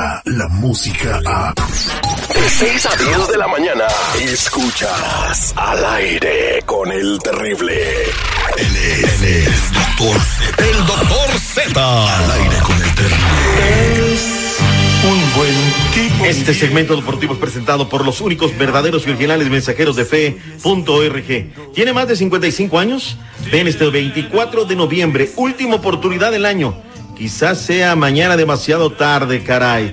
llega la música a... De 6 a 10 de la mañana, escuchas al aire con el terrible. Él es, él es Doctor Z. El doctor Z. Al aire con el terrible. Un buen tipo. Este segmento deportivo es presentado por los únicos verdaderos y originales mensajeros de fe.org. ¿Tiene más de 55 años? Ven este 24 de noviembre, última oportunidad del año. Quizás sea mañana demasiado tarde, caray.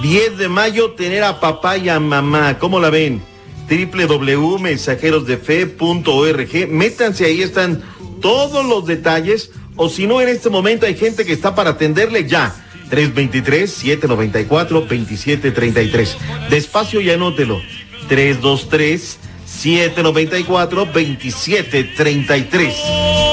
10 de mayo, tener a papá y a mamá. ¿Cómo la ven? www.mensajerosdefe.org. Métanse ahí, están todos los detalles. O si no, en este momento hay gente que está para atenderle ya. 323-794-2733. Despacio y anótelo. 323-794-2733.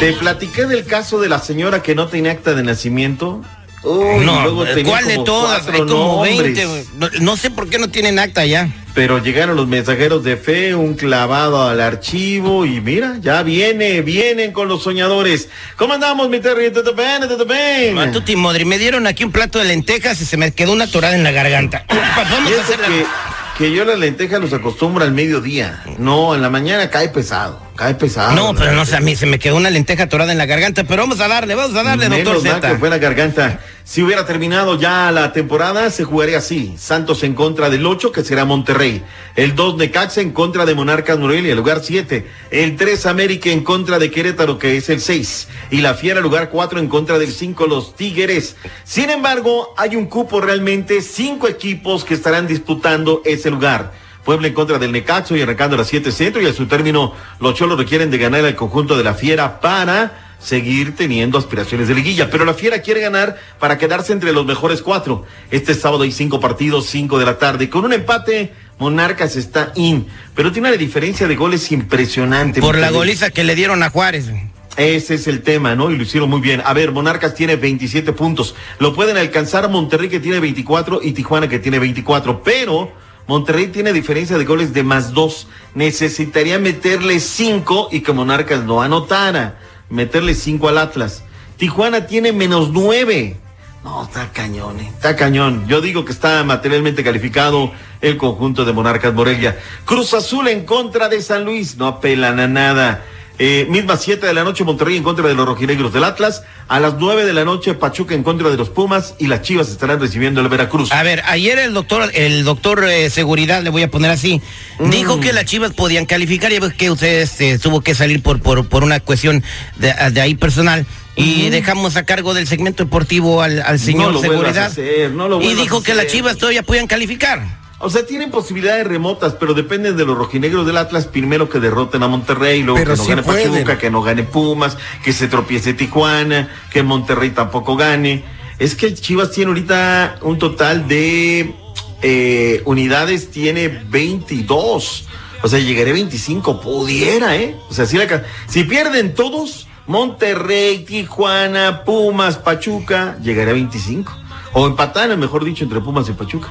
Te platiqué del caso de la señora que no tenía acta de nacimiento. Uy, no, luego ¿cuál de todas? cuatro Hay como nombres. 20. güey. No, no sé por qué no tienen acta ya. Pero llegaron los mensajeros de fe, un clavado al archivo y mira, ya viene, vienen con los soñadores. ¿Cómo andamos, mi Terry? ¿Todo bien? ¿Todo bien? Matuti Modri, me dieron aquí un plato de lentejas y se me quedó una atorada en la garganta. Vamos a hacer que, que yo las lentejas los acostumbro al mediodía. No, en la mañana cae pesado, cae pesado. No, pero no sé, a mí se me quedó una lenteja atorada en la garganta, pero vamos a darle, vamos a darle, doctor Menos mal que Z. fue la garganta. Si hubiera terminado ya la temporada, se jugaría así. Santos en contra del 8, que será Monterrey. El 2, Necaxa en contra de Monarcas Morelia, lugar 7. El 3, América en contra de Querétaro, que es el 6. Y la Fiera, lugar 4, en contra del 5, los Tigres. Sin embargo, hay un cupo realmente, cinco equipos que estarán disputando ese lugar. Puebla en contra del Necaxo y arrancando a las 7 centro y a su término los Cholos requieren de ganar al conjunto de la Fiera para seguir teniendo aspiraciones de liguilla, pero la Fiera quiere ganar para quedarse entre los mejores cuatro. Este sábado hay cinco partidos, cinco de la tarde. Con un empate, Monarcas está in, pero tiene una diferencia de goles impresionante. Por la goliza que le dieron a Juárez. Ese es el tema, ¿no? Y lo hicieron muy bien. A ver, Monarcas tiene 27 puntos. Lo pueden alcanzar Monterrey que tiene 24 y Tijuana que tiene 24. Pero Monterrey tiene diferencia de goles de más dos. Necesitaría meterle cinco y que Monarcas no anotara. Meterle cinco al Atlas. Tijuana tiene menos nueve. No, está cañón, eh, está cañón. Yo digo que está materialmente calificado el conjunto de Monarcas Morelia. Cruz Azul en contra de San Luis, no apelan a nada. Eh, misma 7 de la noche, Monterrey en contra de los rojinegros del Atlas. A las 9 de la noche, Pachuca en contra de los Pumas y las Chivas estarán recibiendo el Veracruz. A ver, ayer el doctor, el doctor eh, Seguridad, le voy a poner así, Mm. dijo que las Chivas podían calificar, ves que ustedes eh, tuvo que salir por, por, por una cuestión de, de ahí personal. Y dejamos a cargo del segmento deportivo al, al señor lo Seguridad. a hacer, no lo y dijo que las. Chivas todavía podían calificar. O sea, tienen posibilidades remotas, pero dependen de los rojinegros del Atlas. Primero que derroten a Monterrey, luego Pero que no sí gane pueden. Pachuca, que no gane Pumas, que se tropiece Tijuana, que Monterrey tampoco gane. Es que Chivas tiene ahorita un total de eh, unidades, tiene 22. O sea, llegaré a 25, pudiera, ¿eh? O sea, si, la si pierden todos, Monterrey, Tijuana, Pumas, Pachuca, llegaré a 25. O empataran, mejor dicho, entre Pumas y Pachuca.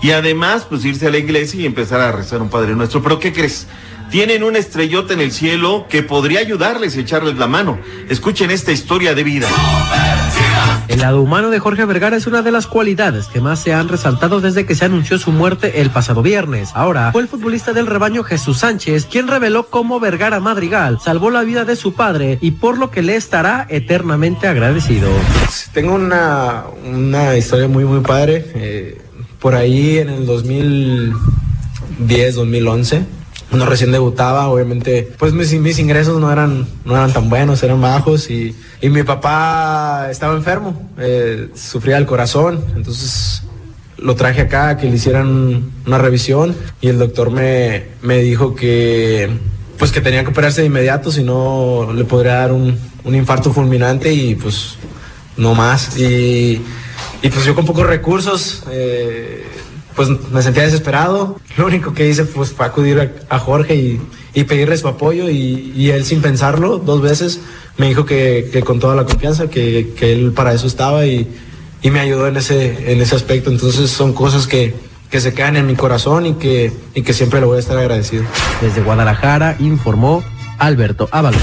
Y además, pues irse a la iglesia y empezar a rezar un Padre Nuestro. Pero ¿qué crees? Tienen una estrellota en el cielo que podría ayudarles y echarles la mano. Escuchen esta historia de vida. El lado humano de Jorge Vergara es una de las cualidades que más se han resaltado desde que se anunció su muerte el pasado viernes. Ahora fue el futbolista del rebaño Jesús Sánchez quien reveló cómo Vergara Madrigal salvó la vida de su padre y por lo que le estará eternamente agradecido. Tengo una, una historia muy, muy padre. eh, por ahí en el 2010, 2011, cuando recién debutaba, obviamente, pues mis, mis ingresos no eran, no eran tan buenos, eran bajos y, y mi papá estaba enfermo, eh, sufría del corazón, entonces lo traje acá que le hicieran una revisión y el doctor me, me dijo que pues que tenía que operarse de inmediato, si no le podría dar un, un infarto fulminante y pues no más. Y, y pues yo con pocos recursos, eh, pues me sentía desesperado. Lo único que hice pues, fue acudir a, a Jorge y, y pedirle su apoyo y, y él sin pensarlo dos veces me dijo que, que con toda la confianza, que, que él para eso estaba y, y me ayudó en ese, en ese aspecto. Entonces son cosas que, que se quedan en mi corazón y que, y que siempre le voy a estar agradecido. Desde Guadalajara informó Alberto Ábalos.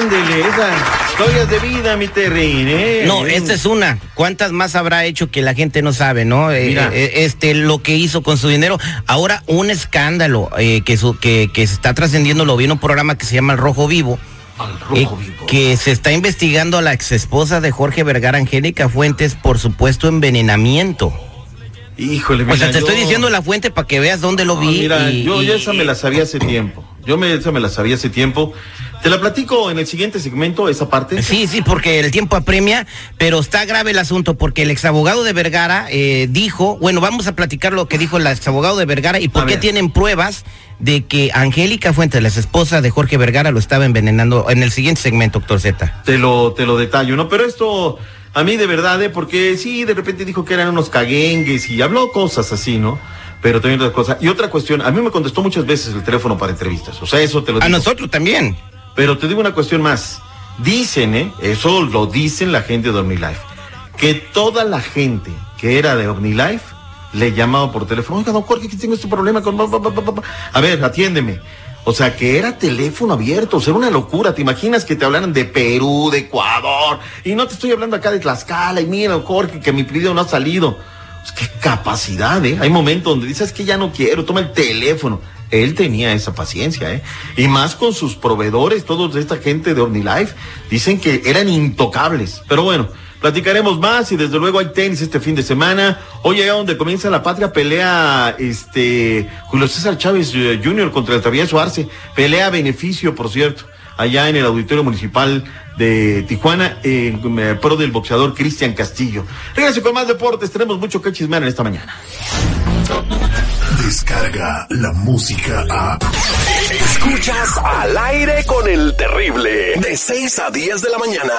Ándele, esa, Historias de vida, mi terrín, ¿eh? No, esta es una. ¿Cuántas más habrá hecho que la gente no sabe, no? Eh, Mira. eh, este, lo que hizo con su dinero. Ahora, un escándalo eh, que, su- que, que se está trascendiendo, lo vi en un programa que se llama El Rojo Vivo. Al rojo eh, vivo. que se está investigando a la ex esposa de Jorge Vergara, Angélica Fuentes, por supuesto envenenamiento. Híjole, O sea, mira, te estoy diciendo la fuente para que veas dónde lo No, vi. mira, y- yo y- esa me la sabía hace tiempo. Yo me, esa me la sabía hace tiempo. Te la platico en el siguiente segmento, esa parte. Sí, sí, porque el tiempo apremia, pero está grave el asunto porque el exabogado de Vergara eh, dijo, bueno, vamos a platicar lo que dijo el exabogado de Vergara y por A qué ver. tienen pruebas de que Angélica Fuentes, la esposa de Jorge Vergara, lo estaba envenenando en el siguiente segmento, doctor Z. Te lo, te lo detallo, ¿no? Pero esto, a mí de verdad, ¿eh? Porque sí, de repente dijo que eran unos caguengues y habló cosas así, ¿no? Pero también otra cosa. Y otra cuestión, a mí me contestó muchas veces el teléfono para entrevistas. O sea, eso te lo A digo. nosotros también. Pero te digo una cuestión más. Dicen, ¿eh? Eso lo dicen la gente de OmniLife. Que toda la gente que era de OmniLife le llamaba por teléfono. Oiga, don Jorge, que tengo este problema con... ba, ba, ba, ba, ba". A ver, atiéndeme. O sea, que era teléfono abierto, o sea, una locura. ¿Te imaginas que te hablaran de Perú, de Ecuador? Y no te estoy hablando acá de Tlaxcala. Y mira, Jorge, que mi pedido no ha salido. Pues, qué capacidad, ¿eh? Hay momentos donde dices que ya no quiero, toma el teléfono. Él tenía esa paciencia, ¿eh? Y más con sus proveedores, todos esta gente de OmniLife, dicen que eran intocables. Pero bueno, platicaremos más y desde luego hay tenis este fin de semana. Hoy allá donde comienza la patria pelea este Julio César Chávez eh, Jr. contra el travieso Arce. Pelea a beneficio, por cierto, allá en el auditorio municipal de Tijuana, en eh, pro del boxeador Cristian Castillo. Regreso con más deportes, tenemos mucho que chismear en esta mañana. Descarga la música a. Escuchas al aire con el terrible. De 6 a 10 de la mañana.